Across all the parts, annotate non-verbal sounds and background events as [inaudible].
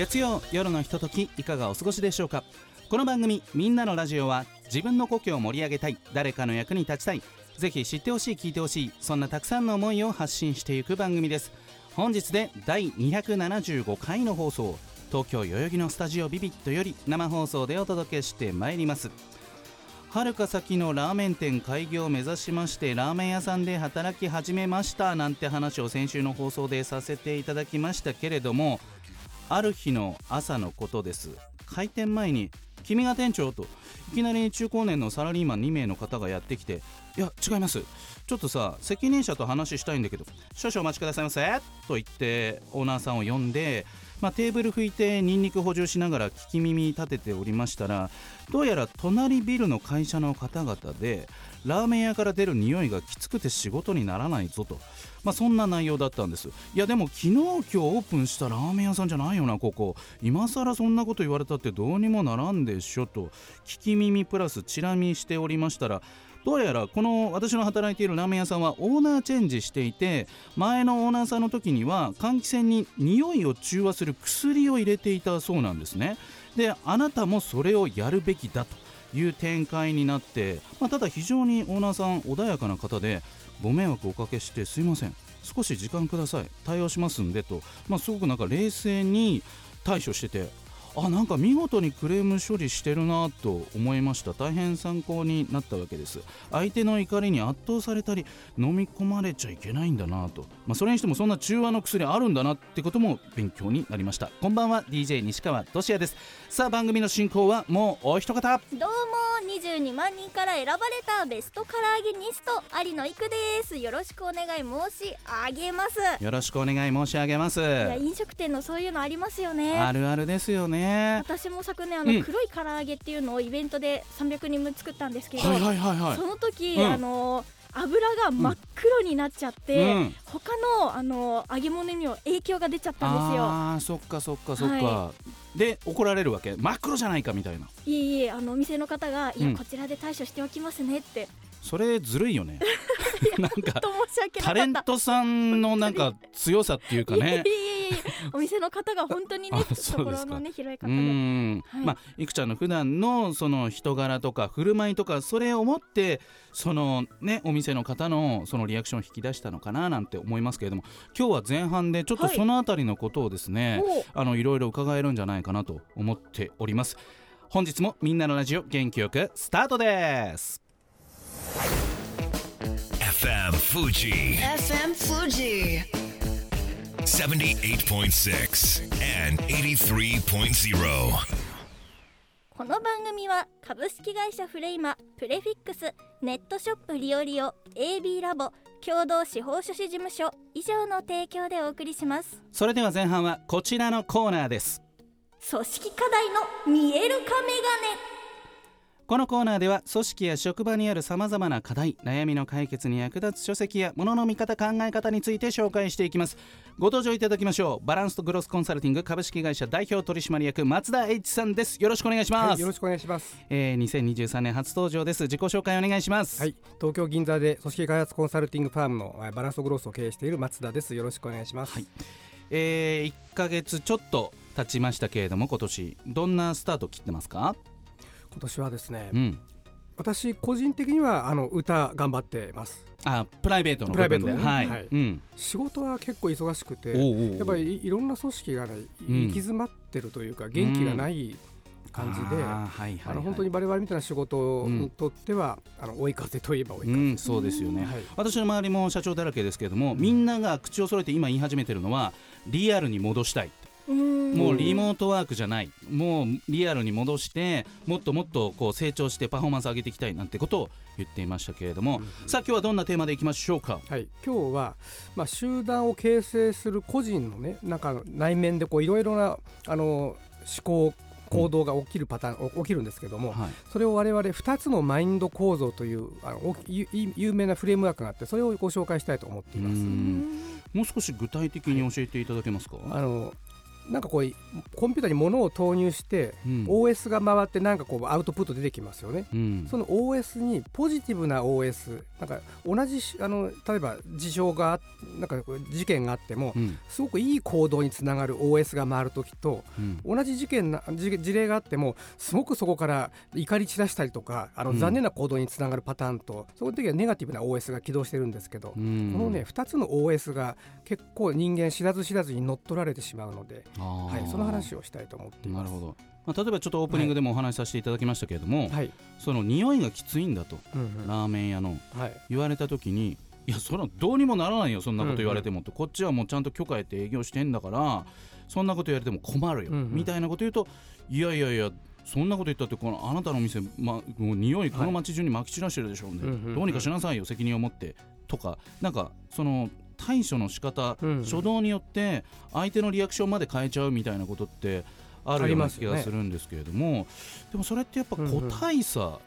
月曜夜のひとときいかがお過ごしでしょうか？この番組「みんなのラジオ」は自分の故郷を盛り上げたい誰かの役に立ちたいぜひ知ってほしい聞いてほしいそんなたくさんの思いを発信していく番組です。本日で第275回の放送東京代々木のスタジオビビットより生放送でお届けしてまいります。はるか先のラーメン店開業を目指しましてラーメン屋さんで働き始めましたなんて話を先週の放送でさせていただきましたけれどもある日の朝のことです開店前に「君が店長?」といきなり中高年のサラリーマン2名の方がやってきて「いや違いますちょっとさ責任者と話したいんだけど少々お待ちくださいませ」と言ってオーナーさんを呼んでまあ、テーブル拭いてニンニク補充しながら聞き耳立てておりましたらどうやら隣ビルの会社の方々でラーメン屋から出る匂いがきつくて仕事にならないぞと、まあ、そんな内容だったんです。いやでも昨日今日オープンしたラーメン屋さんじゃないよなここ。今更そんなこと言われたってどうにもならんでしょと。聞き耳プラスチラ見しておりましたらどうやらこの私の働いているラーメン屋さんはオーナーチェンジしていて前のオーナーさんの時には換気扇に匂いを中和する薬を入れていたそうなんですね。であなたもそれをやるべきだと。いう展開になって、まあ、ただ非常にオーナーさん穏やかな方でご迷惑をおかけしてすいません。少し時間ください。対応しますんでと、まあ、すごくなんか冷静に対処しててあなんか見事にクレーム処理してるなと思いました。大変参考になったわけです。相手の怒りに圧倒されたり飲み込まれちゃいけないんだなと、まあ、それにしてもそんな中和の薬あるんだなってことも勉強になりました。こんばんは DJ 西川俊也です。さあ番組の進行はもうお一方。どうも22万人から選ばれたベスト唐揚げニスト有野育です。よろしくお願い申し上げます。よろしくお願い申し上げます。いや飲食店のそういうのありますよね。あるあるですよね私も昨年あのうん。黒い唐揚げっていうのをイベントで300人分作ったんですけど、はいはいはいはい。その時、うん。あの油が真っ黒になっちゃって、うん。他のあの揚げ物にも影響が出ちゃったんですよ。あーそっかそっかそっか、はで怒られるわけ？真っ黒じゃないかみたいな。いえいえあのお店の方が、いうん。やこちらで対処しておきますねって。それずるいよね [laughs] [laughs] なんかタレントさんのなんか強さっていうかね。お店の方が本当にねあそうですか。懐のね広い方うでん、はい。まあいくちゃんの普段のその人柄とか振る舞いとかそれをもってそのねお店の方のそのリアクションを引き出したのかななんて思いますけれども今日は前半でちょっとはいそのあたりのことをですね、おうあのいろいろ伺えるんじゃないかなと思っております。本日もみんなのラジオ元気よくスタートです FM Fuji FM Fuji. 78.6 and 83.0. この番組は株式会社フレイマプレフィックスネットショップリオリオ AB ラボ共同司法書士事務所以上の提供でお送りしますそれでは前半はこちらのコーナーです組織課題の見える化メガネこのコーナーでは組織や職場にあるさまざまな課題悩みの解決に役立つ書籍や物の見方考え方について紹介していきます。ご登場いただきましょう。バランスとグロスコンサルティング株式会社代表取締役松田 H さんです。よろしくお願いします、はい、よろしくお願いします。えー、2023年初登場です。自己紹介お願いします。はい、東京銀座で組織開発コンサルティングファームのえーバランスグロースを経営している松田です。よろしくお願いします。はい。えー、1ヶ月ちょっと経ちましたけれども今年どんなスタート切ってますか？今年はですね、うん。私個人的にはあの歌頑張ってます。あプライベートのプライベートのね。はい、はい。うん。仕事は結構忙しくて、おうおやっぱりいいろんな組織がね、うん。行き詰まってるというか元気がない感じで。あーはいはい、の本当に我々みたいな仕事にとっては、あの追い風といえば追い風、うん、そうですよね、はい。私の周りも社長だらけですけれども、みんなが口を揃えて今言い始めてるのはリアルに戻したい、もうリモートワークじゃない。もうリアルに戻してもっともっとこう成長してパフォーマンス上げていきたいなんてことを言っていましたけれども、さあ今日はどんなテーマでいきましょうか？はい、今日は、まあ、集団を形成する個人のねなんか内面でこういろいろなあの考行動が起きるパターン、お起きるんですけども、はい。それを我々2つのマインド構造というあの有名なフレームワークがあってそれをご紹介したいと思っていうまーす。ん。もう少し具体的に教えていただけますか、あのなんかこうコンピューターに物を投入して、うん。OS が回ってなんかこうアウトプット出てきますよね。うん。その OS にポジティブな OS なんか同じしあの例えば事象があなんか事件があってもうん。すごくいい行動につながる OS が回るときとうん。同じ事件な事事例があってもすごくそこから怒り散らしたりとかあのうん。残念な行動につながるパターンと、その時はネガティブな OS が起動してるんですけど、うん。このね2つの OS が結構人間知らず知らずに乗っ取られてしまうので、はい、その話をしたいと思っています。なるほど、まあ、例えばちょっとオープニングでもお話しさせていただきましたけれども、はい、その匂いがきついんだとうんうん。ラーメン屋のはい。言われた時にいやそれはどうにもならないよそんなこと言われてもと、こっちはもうちゃんと許可得て営業してんだからそんなこと言われても困るよ、うんうん。みたいなこと言うといやいやいやそんなこと言ったってこのあなたのお店、ま、もう匂いこの街中にまき散らしてるでしょうね、うんうんうん。どうにかしなさいよ責任を持って。とかなんかその対処の仕方、うん。うん初動によって相手のリアクションまで変えちゃうみたいなことってあるような気がするんですけれども、でもそれってやっぱ個体差、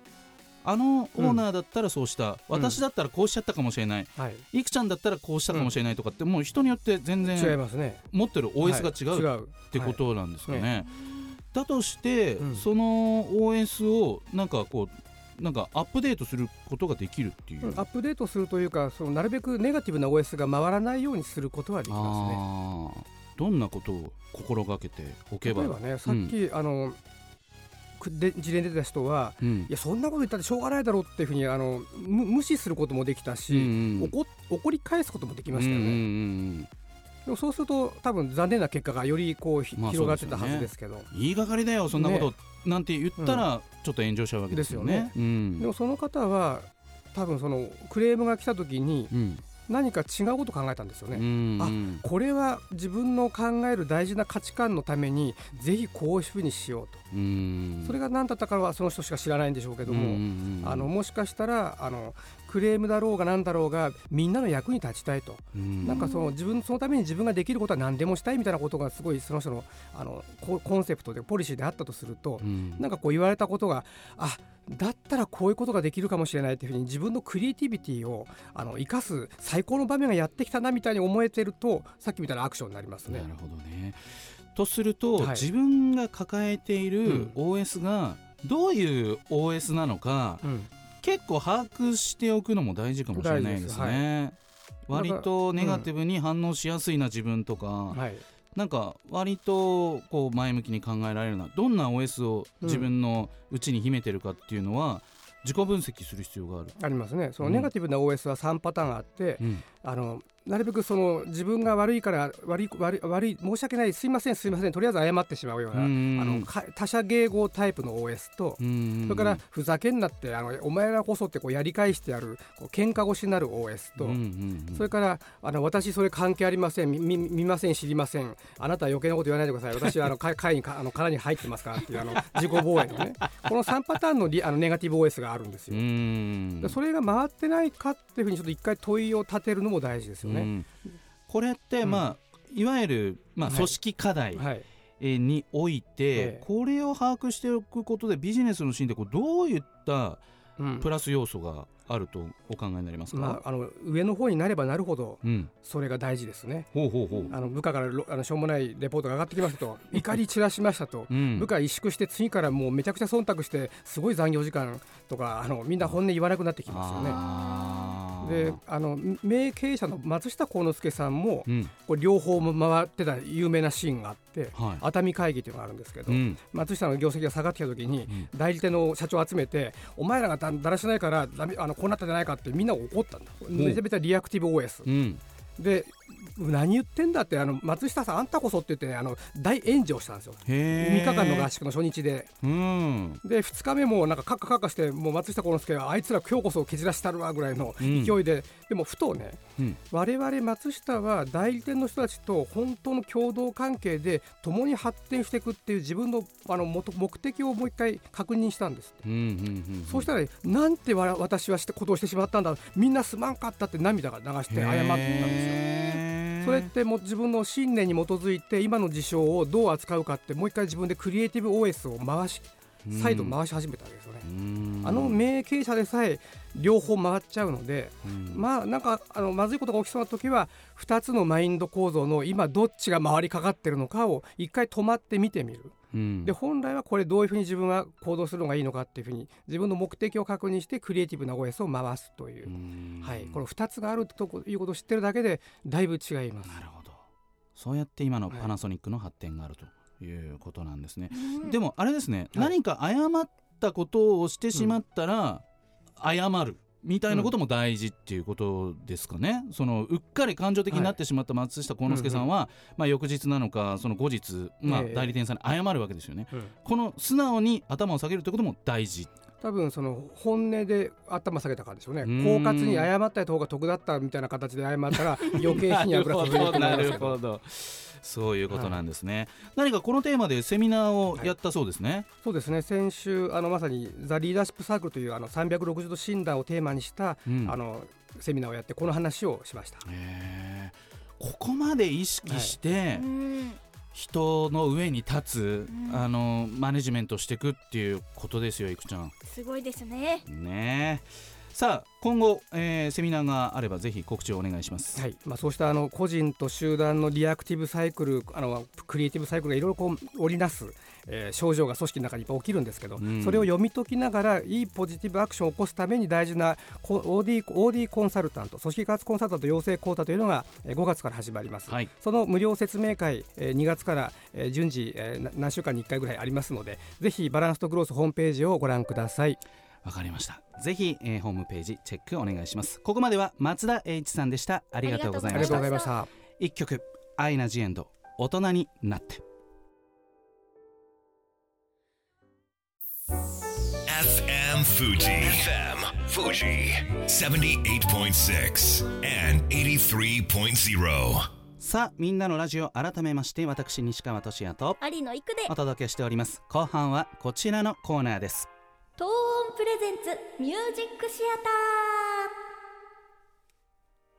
あのオーナーだったらそうした、私だったらこうしちゃったかもしれない、はい、いくちゃんだったらこうしたかもしれないとかって、もう人によって全違い然ますね。持ってる OS が違うはい。違うってことなんですかね。はい。だとして、うん。その OS をなんかこうなんかアップデートすることができるっていう。うんアップデートするというかそのなるべくネガティブな OS が回らないようにすることはできますね。どんなことを心がけておけば？例えばねさっき、あのくで事例に出た人はうんいやそんなこと言ったってしょうがないだろうっていうふうにあのむ無視することもできたし、うんうん怒怒り返すこともできましたよね。うんうんうんでもそうすると多分残念な結果がよりこうひ、まあ広がってたはずですけど、言いがかりだよそんなこと、なんて言ったらちょっと炎上しちゃうわけですよね。うん。でもその方は多分そのクレームが来た時にうん。何か違うことを考えたんですよね。うん。あうんこれは自分の考える大事な価値観のためにぜひこういうふうにしようと、うん。それが何だったかはその人しか知らないんでしょうけども、あのもしかしたらあのクレームだろうが何だろうがみんなの役に立ちたいと、うん。なんかその自分そのために自分ができることは何でもしたいみたいなことがすごいその人のあのココンセプトでポリシーであったとすると、うん。なんかこう言われたことがあだったらこういうことができるかもしれないっていうふうに自分のクリエイティビティをあの生かす最高の場面がやってきたなみたいに思えてるとさっきみたいなアクションになりますね。な。るほどね。とすると、はい。自分が抱えていうるん OS がどういう OS なのか、うん結構把握しておくのも大事かもしれないですね。割とネガティブに反応しやすいな自分とか、はい。なんか割とこう前向きに考えられるなどんな OS を自分の内に秘めてるかっていうのは自己分析する必要がある。ありますね。そのうん。ネガティブな OS は3パターンあって、うん。あのなるべくその自分が悪いから悪い悪い悪い申し訳ないすいませんすいませんとりあえず謝ってしまうような、うん。あのか他者迎合タイプの OS と、うん。それからふざけんなってあのお前らこそってこうやり返してやるこう喧嘩腰になる OS と、それからあの私それ関係ありませんみみ見ません知りません。あなたは余計なこと言わないでください。私はあの [laughs] 会会にかあの殻に入ってますからっていうあの自己防衛のね。この3パターンのリあのネガティブ OS があるんですよ。それが回ってないかっていうふうにちょっと一回問いを立てるのも大事ですよね。うん。これって、うん。まあいわゆる、まあ、はい。組織課題はい、えーにおいて、ええ。これを把握しておくことでビジネスのシーンでこうどういったうん。プラス要素があるとお考えになりますか、まあ、あの上の方になればなるほどうん、それが大事ですね。ほうほうほう、あの部下からろあのしょうもないレポートが上がってきましたと。[laughs] 怒り散らしましたと。うん。部下萎縮して次からもうめちゃくちゃ忖度してすごい残業時間とかあのみんな本音言わなくなってきますよね。であの名経営者の松下幸之助さんもうん。これ両方も回ってた有名なシーンがあってはい。熱海会議というのがあるんですけど、うん。松下の業績が下がってきた時にうん。代理店の社長を集めてお前らがだだらしないからダメあのこうなったんじゃないかってみんな怒ったんだ。めちゃめちゃリアクティブ OS うん。で何言ってんだってあの松下さんあんたこそって言ってねあの大炎上したんですよ。へ3日間の合宿宿の初日で。うん。で2日目もなんかカッカカッカしてもう松下幸之助があいつら今日こそ蹴散らしたるわぐらいのうん。勢いで、でもふとねうん。我々松下は代理店の人たちと本当の共同関係で共に発展していくっていう自分のあの元目的をもう一回確認したんですって、うんうんうんそうしたらなんてわ私はしてことをしてしまったんだみんなすまんかったって涙が流して謝ったんですよ。へそれってもう自分の信念に基づいて今の事象をどう扱うかってもう一回自分でクリエイティブ OS を回し再度回し始めたわけですよね。あの名経営者でさえ両方回っちゃうので、まあなんかあのまずいことが起きそうな時は2つのマインド構造の今どっちが回りかかってるのかを一回止まって見てみる。で本来はこれどういうふうに自分は行動するのがいいのかっていうふうに自分の目的を確認してクリエイティブな OS を回すというはい、この2つがあるということを知ってるだけでだいぶ違います。なるほど。そうやって今のパナソニックの発展があると。いうことなんですね、でもあれですね、はい、何か誤ったことをしてしまったら、謝るみたいなことも大事っていうことですかね、うん、そのうっかり感情的になってしまった松下幸之助さんは、はい、まあ、翌日なのかその後日、まあ、代理店さんに謝るわけですよね、この素直に頭を下げるということも大事多分その本音で頭下げたからでしょうね。狡猾に謝った方が得だったみたいな形で謝ったら [laughs] 余計火に油注いでると思いますけど。そういうことなんですね、はい、何かこのテーマでセミナーをやったそうですね、はい、そうですね。先週あのまさにザ・リーダーシップサークルというあの360度診断をテーマにした、うん、あのセミナーをやってこの話をしました。ここまで意識して、はい人の上に立つ、うん、あのマネジメントしていくっていうことですよいくちゃん。すごいですね。ね。さあ今後、えー、セミナーがあればぜひ告知をお願いします、はい。まあ、そうしたあの個人と集団のリアクティブサイクルあのクリエイティブサイクルがいろいろこう織りなす、えー、症状が組織の中にいっぱい起きるんですけど、うん、それを読み解きながらいいポジティブアクションを起こすために大事な OD, OD コンサルタント組織開発コンサルタント養成講座というのが5月から始まります、はい、その無料説明会2月から順次何週間に1回ぐらいありますのでぜひバランスとグロースホームページをご覧ください。わかりました。ぜひ、えー、ホームページチェックお願いします。ここまでは松田栄一さんでした。ありがとうございました。一曲アイナ・ジ・エンド大人になって FM Fuji. FM Fuji. 78.6 and 83.0さあみんなのラジオ改めまして私西川俊也と有野育で。お届けしております。後半はこちらのコーナーです。トーンプレゼンツミュージックシアター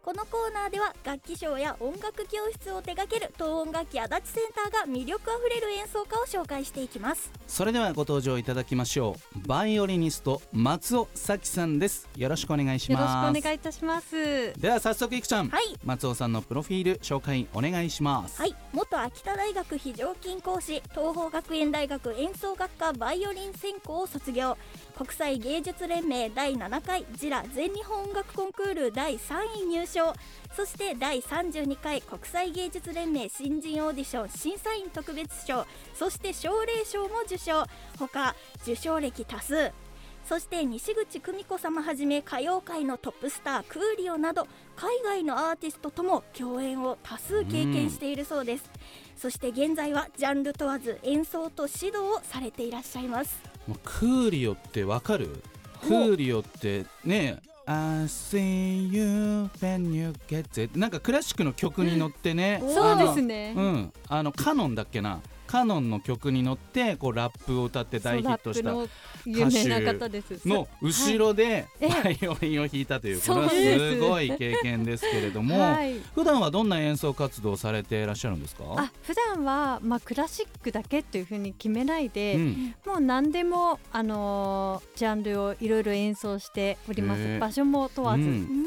このコーナーでは楽器ショーや音楽教室を手掛ける東音楽器足立センターが魅力あふれる演奏家を紹介していきます。それではご登場いただきましょう。バイオリニスト松尾咲さんです。よろしくお願いします。よろしくお願いいたします。では早速いくちゃん、はい、松尾さんのプロフィール紹介お願いします。はい。元秋田大学非常勤講師東邦学園大学演奏学科バイオリン専攻を卒業国際芸術連盟第7回ジラ全日本音楽コンクール第3位入賞そして第32回国際芸術連盟新人オーディション審査員特別賞そして奨励賞も受賞。ほか受賞歴多数。そして西口久美子様はじめ歌謡界のトップスタークーリオなど海外のアーティストとも共演を多数経験しているそうです、そして現在はジャンル問わず演奏と指導をされていらっしゃいます。クーリオってわかる？クーリオってね I see you when you get it なんかクラシックの曲に乗ってね、そうですね。うん。あのカノンだっけな？カノンの曲に乗ってこうラップを歌って大ヒットした歌手の後ろでバイオリンを弾いたというこれはす。ごい経験ですけれども、はい、普段はどんな演奏活動をされていらっしゃるんですか？あ普段はまあクラシックだけっていうふうに決めないで、うん、もう何でもあのー、ジャンルをいろいろ演奏しております。場所も問わず、うん、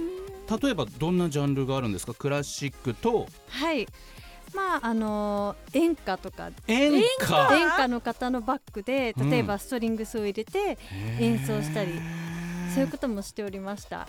例えばどんなジャンルがあるんですか？クラシックとはいまああの演歌とか。演歌？演歌の方のバックで例えばストリングスを入れて演奏したり、そういうこともしておりました。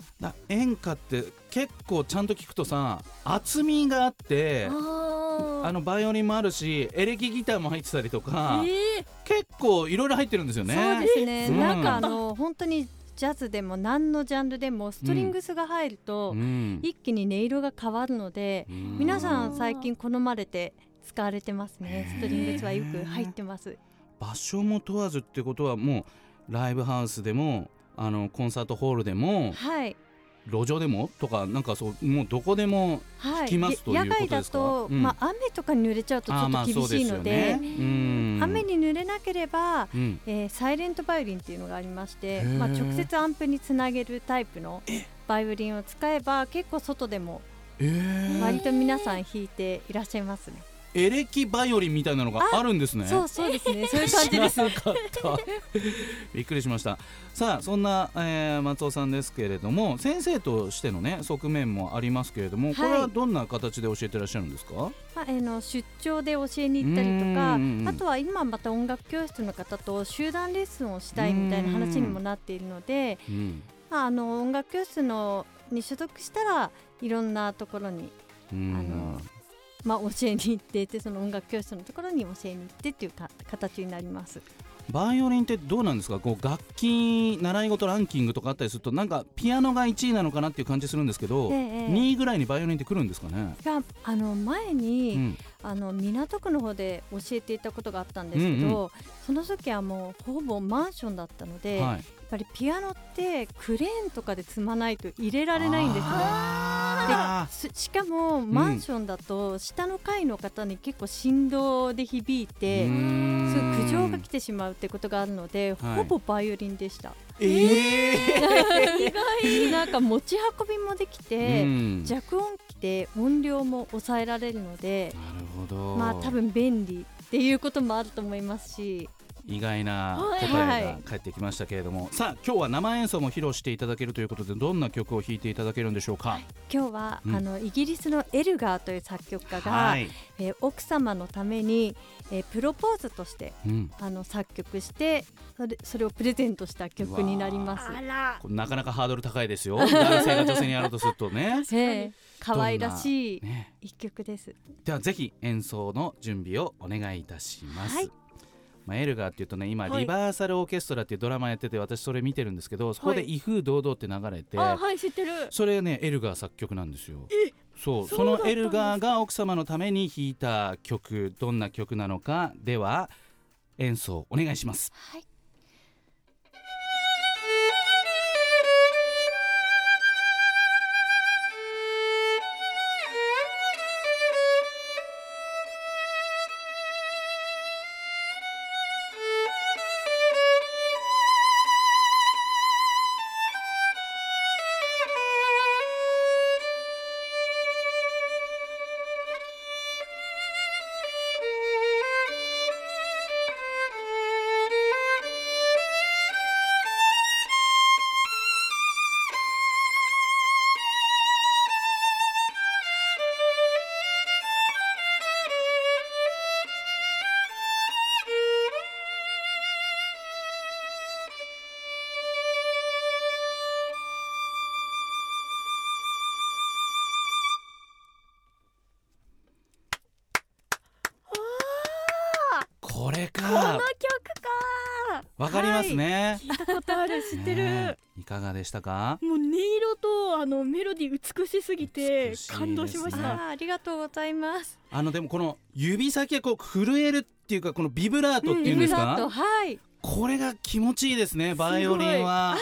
演歌って結構ちゃんと聞くとさ厚みがあってあのバイオリンもあるしエレキギターも入ってたりとか、えー、結構いろいろ入ってるんですよね。そうですね、うん、なんかあの本当にジャズでも何のジャンルでもストリングスが入ると、一気に音色が変わるので、皆さん最近好まれて使われてますね。ストリングスはよく入ってます。場所も問わずってことはもうライブハウスでもあのコンサートホールでも、はい、路上でも？とかなんかそうもうどこでも聞きます、はい、ということですか？野外だと、うん、まあ、雨とかに濡れちゃうとちょっと厳しいのででね、雨に濡れなければ、うん、えー、サイレントバイオリンっていうのがありまして、まあ、直接アンプにつなげるタイプのバイオリンを使えば結構外でもえー、割と皆さん弾いていらっしゃいますね。エレキバイオリンみたいなのがあるんですね。そうそうですね。そういう感じです。知らなかった。びっくりしました。さあそんな、えー松尾さんですけれども先生としてのね側面もありますけれども、これはどんな形で教えてらっしゃるんですか？まあ、あの出張で教えに行ったりとか、うんうんうん。あとは今また音楽教室の方と集団レッスンをしたいみたいな話にもなっているので、うん。まあ、あの音楽教室のに所属したらいろんなところに、うん。あのまあ、教えに行ってでその音楽教室のところに教えに行ってっていうか形になります。バイオリンってどうなんですか？こう楽器習い事ランキングとかあったりするとなんかピアノが1位なのかなっていう感じするんですけど、ええ2位ぐらいにバイオリンってくるんですかね、があの前に、うん。あの港区の方で教えていたことがあったんですけど、うんその時はもうほぼマンションだったので、はい、やっぱりピアノってクレーンとかで積まないと入れられないんですね。しかもマンションだと下の階の方に結構振動で響いて、うーん。すごい苦情が来てしまうってことがあるので、はい。ほぼバイオリンでした。えー。意 [laughs] 外なんか持ち運びもできて、うん。弱音機で音量も抑えられるので、なるほど。まあ多分便利っていうこともあると思いますし、意外なはい。答えが返ってきましたけれども、さあ今日は生演奏も披露していただけるということでどんな曲を弾いていただけるんでしょうか？今日は、うん。あのイギリスのエルガーという作曲家が、はい、えー奥様のために、えープロポーズとしてうん、あの作曲してそれそれをプレゼントした曲になります。なかなかハードル高いですよ。男性が女性にやろうとするとね。[laughs] ええ。可愛らしいね。一曲です。ではぜひ演奏の準備をお願いいたします、はいまあ、エルガーっていうとね今、はい。リバーサルオーケストラっていうドラマやってて私それ見てるんですけどそこではい威風堂々って流れて、あはい知ってる。それねエルガー作曲なんですよ。そうそのエルガーが奥様のために弾いた曲どんな曲なのかでは演奏お願いします。はいますね、聞いたことある知ってる、いかがでしたか？もう音色とあのメロディー美しすぎて感動しましあたーありがとうございます。あのでもこの指先がこう震えるっていうかこのビブラートっていうんですか、ビブラートはい。これが気持ちいいですねバイオリンは。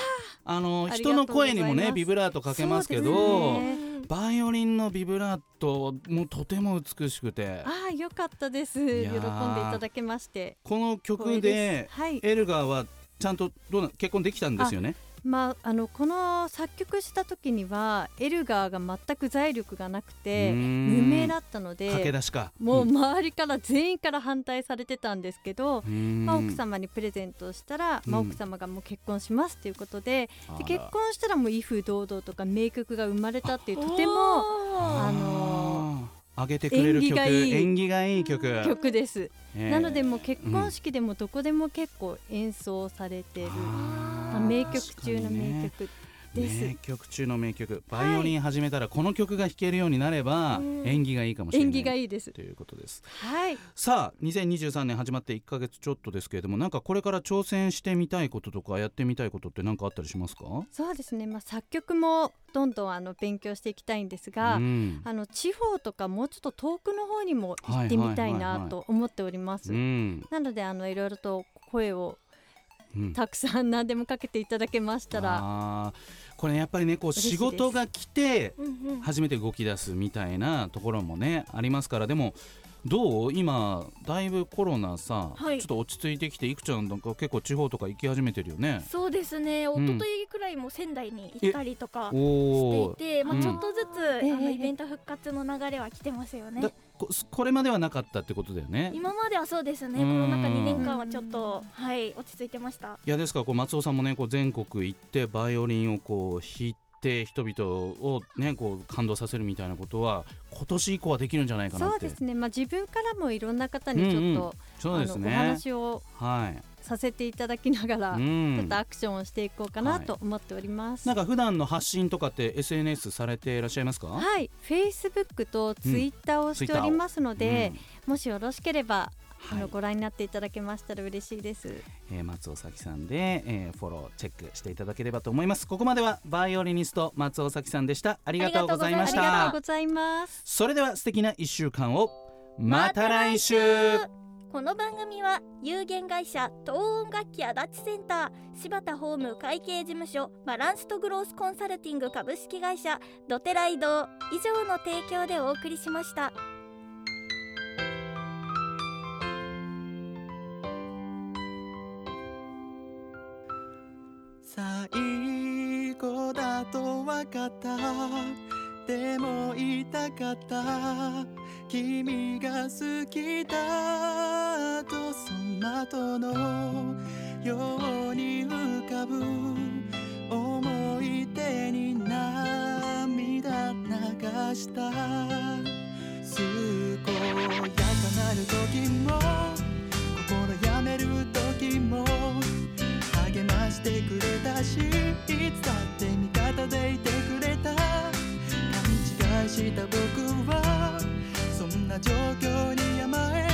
あの人の声にもねビブラートかけますけどバイオリンのビブラートもとても美しくて。ああよかったです。喜んでいただけまして。この曲です。はい。エルガーはちゃんとどうな結婚できたんですよね？まああのこの作曲した時にはエルガーが全く財力がなくて無名だったの駆けで。出しか。もう周りから全員から反対されてたんですけど、うん。まあ、奥様にプレゼントをしたら、まあ、うん奥様がもう結婚しますということでで結婚したらもう威風堂々とか名曲が生まれたっていうとてもああの上げてくれる曲。縁起がいい。曲。曲です、ええ。なのでもう結婚式でもどこでも結構演奏されてる、あーまあ、名曲中の名曲。です、名曲中の名曲。バイオリン始めたらこの曲が弾けるようになれば縁起がいいかもしれない。縁起がいいです。ということです。はい。さあ2023年始まって1ヶ月ちょっとですけれどもなんかこれから挑戦してみたいこととかやってみたいことって何かあったりしますか？そうですね、まあ、作曲もどんどんあの勉強していきたいんですが、うん。あの地方とかもうちょっと遠くの方にも行ってみたいはいはいはいはない。と思っております。うん。なのであのいろいろと声をうん。たくさん何でもかけていただけましたら、これやっぱりねこう仕事が来て初めて動き出すみたいなところもねありますから。でもどう？今だいぶコロナさ、はい。ちょっと落ち着いてきていくちゃんなんか結構地方とか行き始めてるよね。そうですね。一昨日くらいも仙台に行ったりとかしておいて、まあ、うんちょっとずつ、ええあのイベント復活の流れは来てますよね。だここれまではなかったってことだよね。今まではそうですね。うん。コロナ禍2年間はちょっとはい落ち着いてました。いやですからこう松尾さんもねこう全国行ってバイオリンをこう弾いて人々をねこう感動させるみたいなことは今年以降はできるんじゃないかなって。そうですね、まあ、自分からもいろんな方にちょっと、そうですね。お話をはいさせていただきながら、うちょっんとアクションをしていこうかなと思っております。なんか普段の発信とかって SNS されていらっしゃいますか？はい、Facebook と Twitter をしておりますので、もしよろしければ、あはい。のご覧になっていただけましたら嬉しいです。えー松尾咲さんで、えーフォローチェックしていただければと思います。ここまではバイオリニスト松尾咲さんでした。ありがとうございましありがとうたございます。それでは素敵な一週間を。また来週。この番組は有限会社東音楽器足立センター柴田ホーム会計事務所バランスとグロースコンサルティング株式会社ドテライド以上の提供でお送りしました。最後だと分かった。でも痛かった。君が好きだとその後のように浮かぶ。思い出に涙流した。健やかなる時も心やめる時も。してくれたしいつだって味方でいてくれた。勘違いした僕はそんな状況に甘え